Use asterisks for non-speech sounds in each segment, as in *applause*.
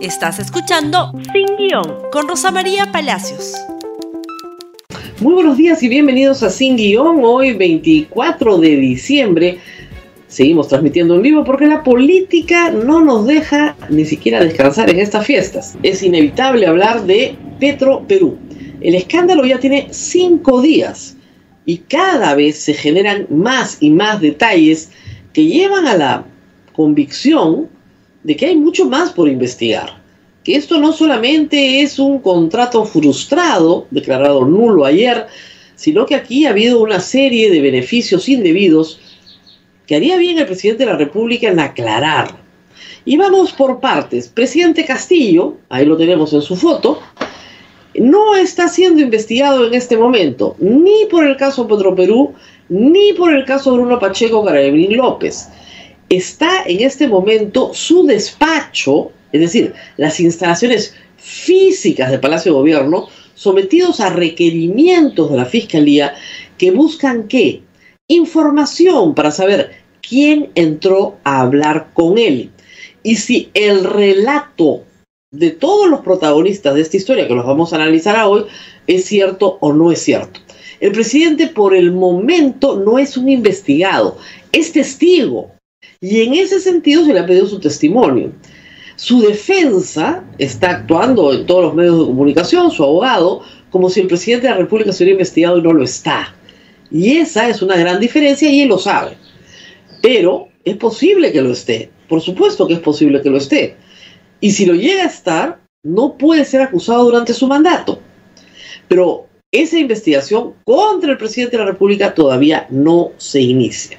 Estás escuchando Sin Guión con Rosa María Palacios. Muy buenos días y bienvenidos a Sin Guión. Hoy 24 de diciembre seguimos transmitiendo en vivo porque la política no nos deja ni siquiera descansar en estas fiestas. Es inevitable hablar de Petro Perú. El escándalo ya tiene cinco días y cada vez se generan más y más detalles que llevan a la convicción de que hay mucho más por investigar. Que esto no solamente es un contrato frustrado, declarado nulo ayer, sino que aquí ha habido una serie de beneficios indebidos que haría bien el presidente de la República en aclarar. Y vamos por partes. Presidente Castillo, ahí lo tenemos en su foto, no está siendo investigado en este momento, ni por el caso Perú, ni por el caso Bruno Pacheco Carabín López está en este momento su despacho, es decir, las instalaciones físicas del Palacio de Gobierno, sometidos a requerimientos de la Fiscalía que buscan qué? Información para saber quién entró a hablar con él. Y si el relato de todos los protagonistas de esta historia, que los vamos a analizar hoy, es cierto o no es cierto. El presidente por el momento no es un investigado, es testigo. Y en ese sentido se le ha pedido su testimonio. Su defensa está actuando en todos los medios de comunicación, su abogado, como si el presidente de la República se hubiera investigado y no lo está. Y esa es una gran diferencia y él lo sabe. Pero es posible que lo esté. Por supuesto que es posible que lo esté. Y si lo llega a estar, no puede ser acusado durante su mandato. Pero esa investigación contra el presidente de la República todavía no se inicia.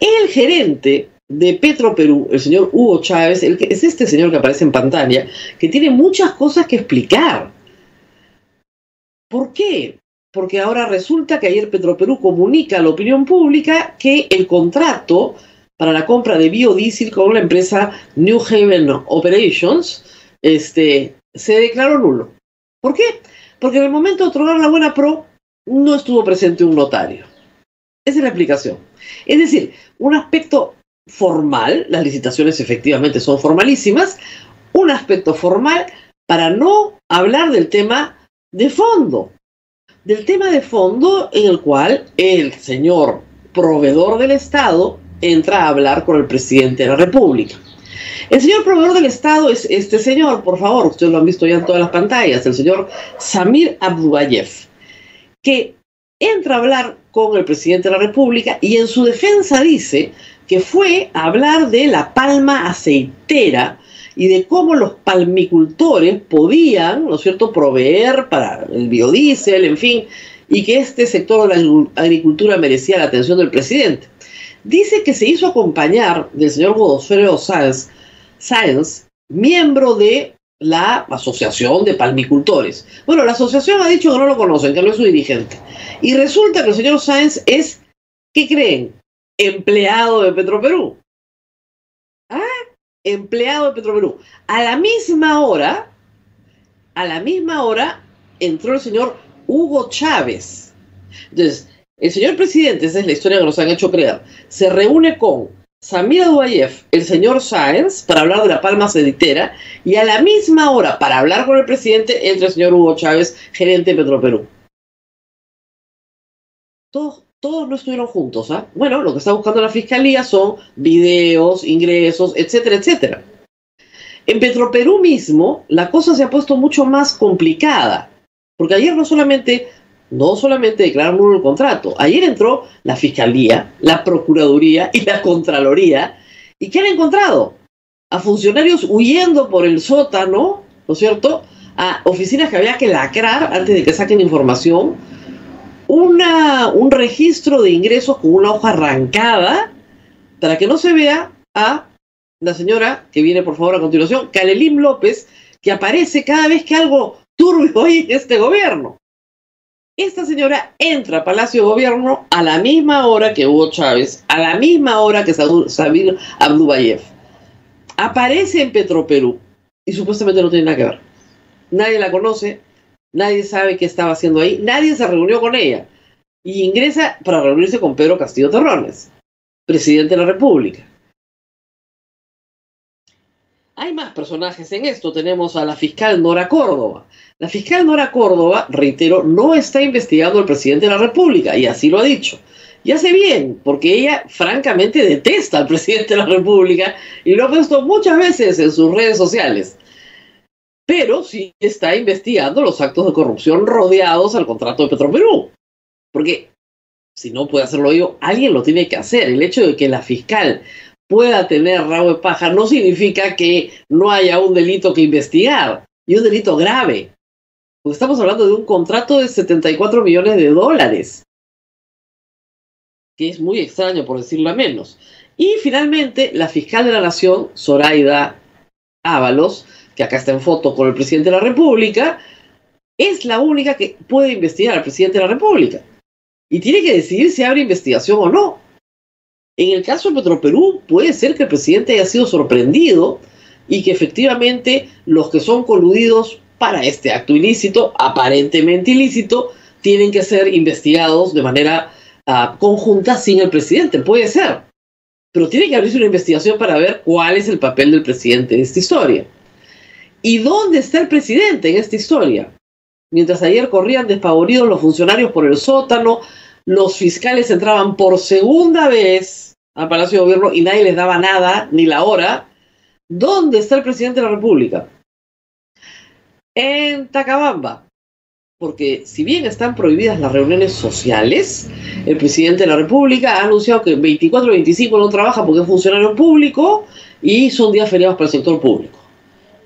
El gerente de Petro Perú, el señor Hugo Chávez, el que es este señor que aparece en pantalla, que tiene muchas cosas que explicar. ¿Por qué? Porque ahora resulta que ayer Petroperú comunica a la opinión pública que el contrato para la compra de biodiesel con la empresa New Haven Operations este, se declaró nulo. ¿Por qué? Porque en el momento de otorgar la buena pro no estuvo presente un notario. Esa es la explicación. Es decir, un aspecto formal, las licitaciones efectivamente son formalísimas, un aspecto formal para no hablar del tema de fondo. Del tema de fondo en el cual el señor proveedor del Estado entra a hablar con el presidente de la República. El señor proveedor del Estado es este señor, por favor, ustedes lo han visto ya en todas las pantallas, el señor Samir Abdullayev, que entra a hablar con el presidente de la República y en su defensa dice que fue a hablar de la palma aceitera y de cómo los palmicultores podían, ¿no es cierto?, proveer para el biodiesel, en fin, y que este sector de la agricultura merecía la atención del presidente. Dice que se hizo acompañar del señor Godofredo Sáenz, Sáenz miembro de la Asociación de Palmicultores. Bueno, la asociación ha dicho que no lo conocen, que no es su dirigente. Y resulta que el señor Sáenz es, ¿qué creen? Empleado de Petroperú. ¿Ah? Empleado de Petroperú. A la misma hora, a la misma hora, entró el señor Hugo Chávez. Entonces, el señor presidente, esa es la historia que nos han hecho creer, se reúne con Samir Duayev, el señor Sáenz, para hablar de la palma seditera, y a la misma hora, para hablar con el presidente, entra el señor Hugo Chávez, gerente de Petroperú. Todos, todos no estuvieron juntos, ¿ah? Bueno, lo que está buscando la fiscalía son videos, ingresos, etcétera, etcétera. En Petroperú mismo, la cosa se ha puesto mucho más complicada, porque ayer no solamente no solamente declararon el contrato, ayer entró la Fiscalía, la Procuraduría y la Contraloría. ¿Y qué han encontrado? A funcionarios huyendo por el sótano, ¿no es cierto? A oficinas que había que lacrar antes de que saquen información. Una, un registro de ingresos con una hoja arrancada para que no se vea a la señora que viene por favor a continuación, Calelim López, que aparece cada vez que algo turbio *laughs* hay en este gobierno. Esta señora entra a Palacio de Gobierno a la misma hora que Hugo Chávez, a la misma hora que Sabir Abdubayev. Aparece en Petroperú y supuestamente no tiene nada que ver. Nadie la conoce, nadie sabe qué estaba haciendo ahí, nadie se reunió con ella. Y ingresa para reunirse con Pedro Castillo Terrones, presidente de la República. Hay más personajes en esto. Tenemos a la fiscal Nora Córdoba. La fiscal Nora Córdoba, reitero, no está investigando al presidente de la República, y así lo ha dicho. Y hace bien, porque ella francamente detesta al presidente de la República y lo ha puesto muchas veces en sus redes sociales. Pero sí está investigando los actos de corrupción rodeados al contrato de Petroperú. Porque si no puede hacerlo yo, alguien lo tiene que hacer. El hecho de que la fiscal pueda tener rabo de paja no significa que no haya un delito que investigar. Y un delito grave. Porque estamos hablando de un contrato de 74 millones de dólares que es muy extraño por decirlo menos. Y finalmente, la fiscal de la Nación, Zoraida Ábalos, que acá está en foto con el presidente de la República, es la única que puede investigar al presidente de la República. Y tiene que decidir si abre investigación o no. En el caso de Petroperú, puede ser que el presidente haya sido sorprendido y que efectivamente los que son coludidos para este acto ilícito, aparentemente ilícito, tienen que ser investigados de manera conjunta sin el presidente, puede ser. Pero tiene que abrirse una investigación para ver cuál es el papel del presidente en esta historia. ¿Y dónde está el presidente en esta historia? Mientras ayer corrían despavoridos los funcionarios por el sótano, los fiscales entraban por segunda vez al Palacio de Gobierno y nadie les daba nada, ni la hora. ¿Dónde está el presidente de la República? En Tacabamba, porque si bien están prohibidas las reuniones sociales, el presidente de la República ha anunciado que 24 y 25 no trabaja porque es funcionario público y son días feriados para el sector público.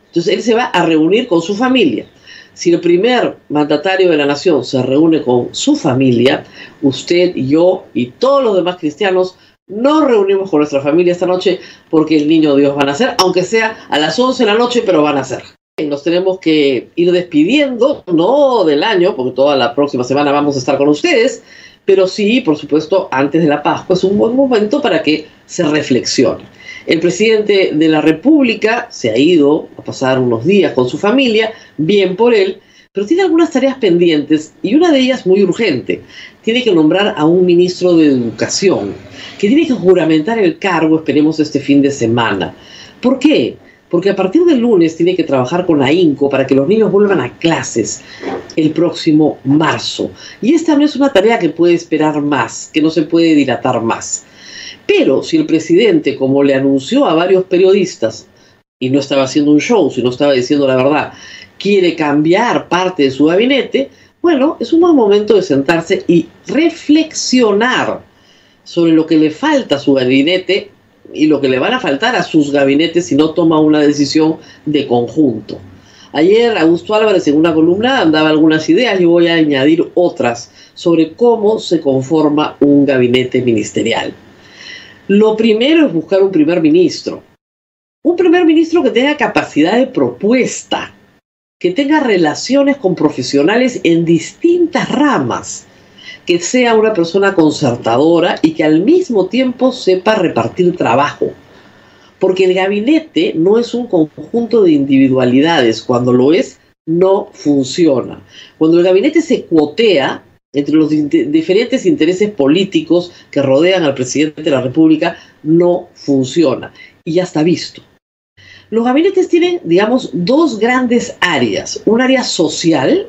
Entonces él se va a reunir con su familia. Si el primer mandatario de la nación se reúne con su familia, usted yo y todos los demás cristianos nos reunimos con nuestra familia esta noche porque el niño Dios va a nacer, aunque sea a las 11 de la noche, pero van a nacer nos tenemos que ir despidiendo, no del año, porque toda la próxima semana vamos a estar con ustedes, pero sí, por supuesto, antes de la Pascua es un buen momento para que se reflexione. El presidente de la República se ha ido a pasar unos días con su familia, bien por él, pero tiene algunas tareas pendientes y una de ellas muy urgente. Tiene que nombrar a un ministro de Educación, que tiene que juramentar el cargo, esperemos, este fin de semana. ¿Por qué? porque a partir del lunes tiene que trabajar con la INCO para que los niños vuelvan a clases el próximo marzo. Y esta no es una tarea que puede esperar más, que no se puede dilatar más. Pero si el presidente, como le anunció a varios periodistas, y no estaba haciendo un show, sino estaba diciendo la verdad, quiere cambiar parte de su gabinete, bueno, es un buen momento de sentarse y reflexionar sobre lo que le falta a su gabinete y lo que le van a faltar a sus gabinetes si no toma una decisión de conjunto. Ayer Augusto Álvarez en una columna daba algunas ideas, y voy a añadir otras sobre cómo se conforma un gabinete ministerial. Lo primero es buscar un primer ministro. Un primer ministro que tenga capacidad de propuesta, que tenga relaciones con profesionales en distintas ramas, que sea una persona concertadora y que al mismo tiempo sepa repartir trabajo. Porque el gabinete no es un conjunto de individualidades. Cuando lo es, no funciona. Cuando el gabinete se cuotea entre los diferentes intereses políticos que rodean al presidente de la República, no funciona. Y ya está visto. Los gabinetes tienen, digamos, dos grandes áreas. Un área social,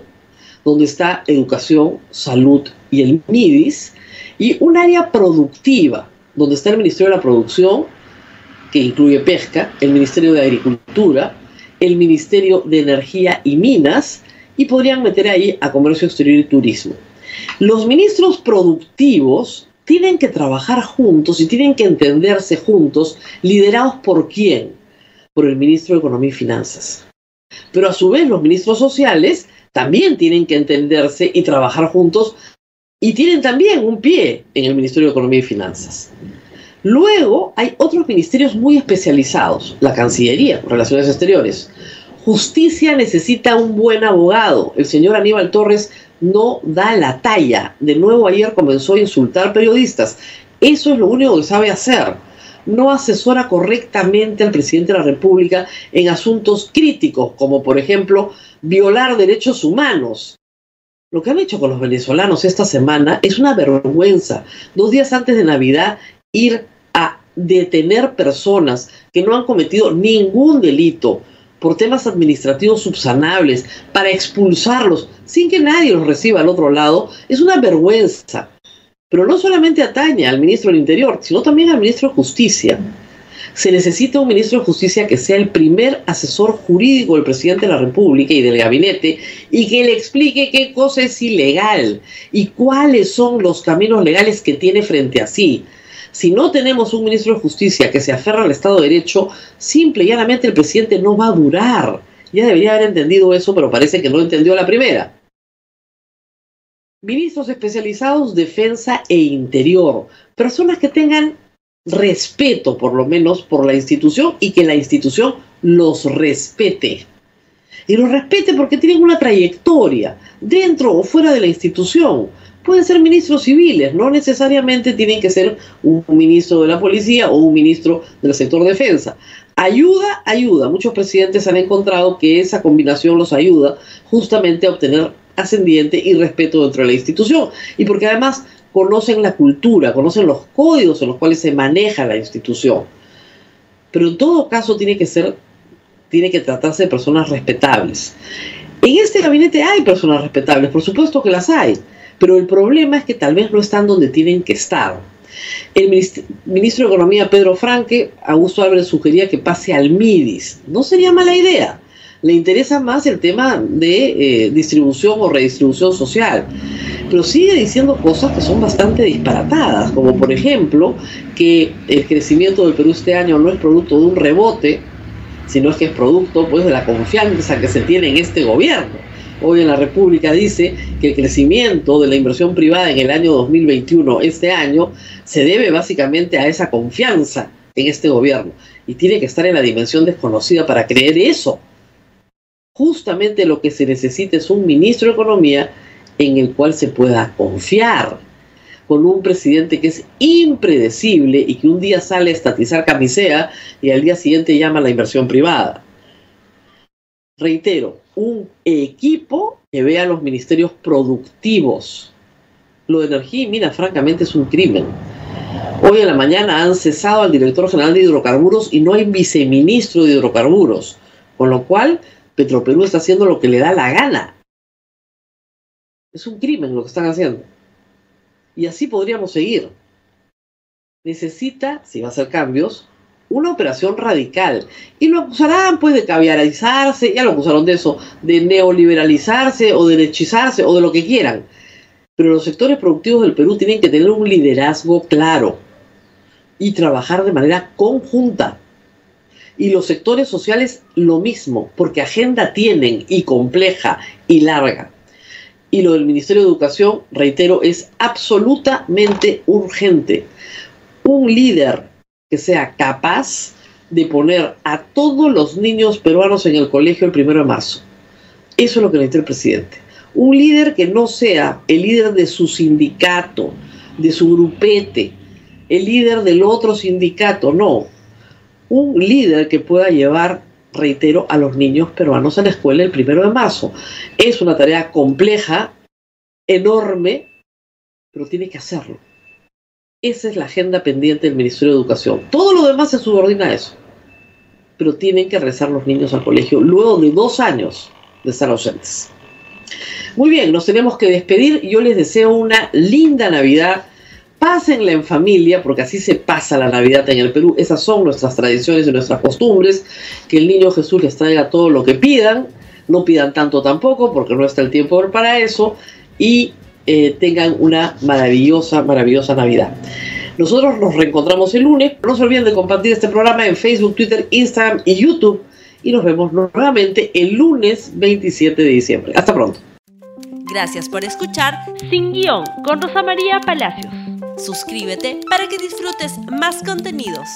donde está educación, salud y el MIDIS, y un área productiva, donde está el Ministerio de la Producción, que incluye pesca, el Ministerio de Agricultura, el Ministerio de Energía y Minas, y podrían meter ahí a Comercio Exterior y Turismo. Los ministros productivos tienen que trabajar juntos y tienen que entenderse juntos, liderados por quién? Por el ministro de Economía y Finanzas. Pero a su vez los ministros sociales también tienen que entenderse y trabajar juntos y tienen también un pie en el Ministerio de Economía y Finanzas. Luego hay otros ministerios muy especializados, la Cancillería, Relaciones Exteriores. Justicia necesita un buen abogado. El señor Aníbal Torres no da la talla. De nuevo ayer comenzó a insultar periodistas. Eso es lo único que sabe hacer. No asesora correctamente al presidente de la República en asuntos críticos, como por ejemplo violar derechos humanos. Lo que han hecho con los venezolanos esta semana es una vergüenza. Dos días antes de Navidad, ir a detener personas que no han cometido ningún delito por temas administrativos subsanables, para expulsarlos sin que nadie los reciba al otro lado, es una vergüenza. Pero no solamente atañe al ministro del Interior, sino también al ministro de Justicia. Se necesita un ministro de Justicia que sea el primer asesor jurídico del presidente de la República y del gabinete y que le explique qué cosa es ilegal y cuáles son los caminos legales que tiene frente a sí si no tenemos un ministro de Justicia que se aferra al Estado de Derecho, simple y llanamente el presidente no va a durar. Ya debería haber entendido eso, pero parece que no entendió la primera. Ministros especializados, defensa e interior. Personas que tengan respeto, por lo menos, por la institución y que la institución los respete. Y los respete porque tienen una trayectoria, dentro o fuera de la institución pueden ser ministros civiles, no necesariamente tienen que ser un ministro de la policía o un ministro del sector defensa. Ayuda, ayuda. Muchos presidentes han encontrado que esa combinación los ayuda justamente a obtener ascendiente y respeto dentro de la institución. Y porque además conocen la cultura, conocen los códigos en los cuales se maneja la institución. Pero en todo caso tiene que ser, tiene que tratarse de personas respetables. En este gabinete hay personas respetables, por supuesto que las hay pero el problema es que tal vez no están donde tienen que estar. El ministro de Economía, Pedro Franque, Augusto Álvarez sugería que pase al MIDIS. No sería mala idea. Le interesa más el tema de eh, distribución o redistribución social. Pero sigue diciendo cosas que son bastante disparatadas, como por ejemplo que el crecimiento del Perú este año no es producto de un rebote, sino que es producto pues, de la confianza que se tiene en este gobierno hoy en la República dice que el crecimiento de la inversión privada en el año 2021, este año, se debe básicamente a esa confianza en este gobierno. Y tiene que estar en la dimensión desconocida para creer eso. Justamente lo que se necesita es un ministro de Economía en el cual se pueda confiar con un presidente que es impredecible y que un día sale a estatizar camisea y al día siguiente llama a la inversión privada. Reitero, un equipo que vea los ministerios productivos. Lo de energía y mina, francamente, es un crimen. Hoy en la mañana han cesado al director general de hidrocarburos y no hay viceministro de hidrocarburos, con lo cual Petroperú está haciendo lo que le da la gana. Es un crimen lo que están haciendo. Y así podríamos seguir. Necesita, si va a hacer cambios, una operación radical. Y lo acusarán pues de caviarizarse, ya lo acusaron de eso, de neoliberalizarse o derechizarse o de lo que quieran. Pero los sectores productivos del Perú tienen que tener un liderazgo claro y trabajar de manera conjunta. Y los sectores sociales lo mismo, porque agenda tienen y compleja y larga. Y lo del Ministerio de Educación, reitero, es absolutamente urgente. Un líder que sea capaz de poner a todos los niños peruanos en el colegio el primero de marzo. Eso es lo que necesita el presidente. Un líder que no sea el líder de su sindicato, de su grupete, el líder del otro sindicato, no. Un líder que pueda llevar, reitero, a los niños peruanos a la escuela el primero de marzo. Es una tarea compleja, enorme, pero tiene que hacerlo. Esa es la agenda pendiente del Ministerio de Educación. Todo lo demás se subordina a eso. Pero tienen que rezar los niños al colegio luego de dos años de estar ausentes. Muy bien, nos tenemos que despedir. Yo les deseo una linda Navidad. Pásenla en familia, porque así se pasa la Navidad en el Perú. Esas son nuestras tradiciones y nuestras costumbres. Que el niño Jesús les traiga todo lo que pidan. No pidan tanto tampoco, porque no está el tiempo para eso. Y eh, tengan una maravillosa, maravillosa Navidad. Nosotros nos reencontramos el lunes. No se olviden de compartir este programa en Facebook, Twitter, Instagram y YouTube. Y nos vemos nuevamente el lunes 27 de diciembre. Hasta pronto. Gracias por escuchar Sin Guión con Rosa María Palacios. Suscríbete para que disfrutes más contenidos.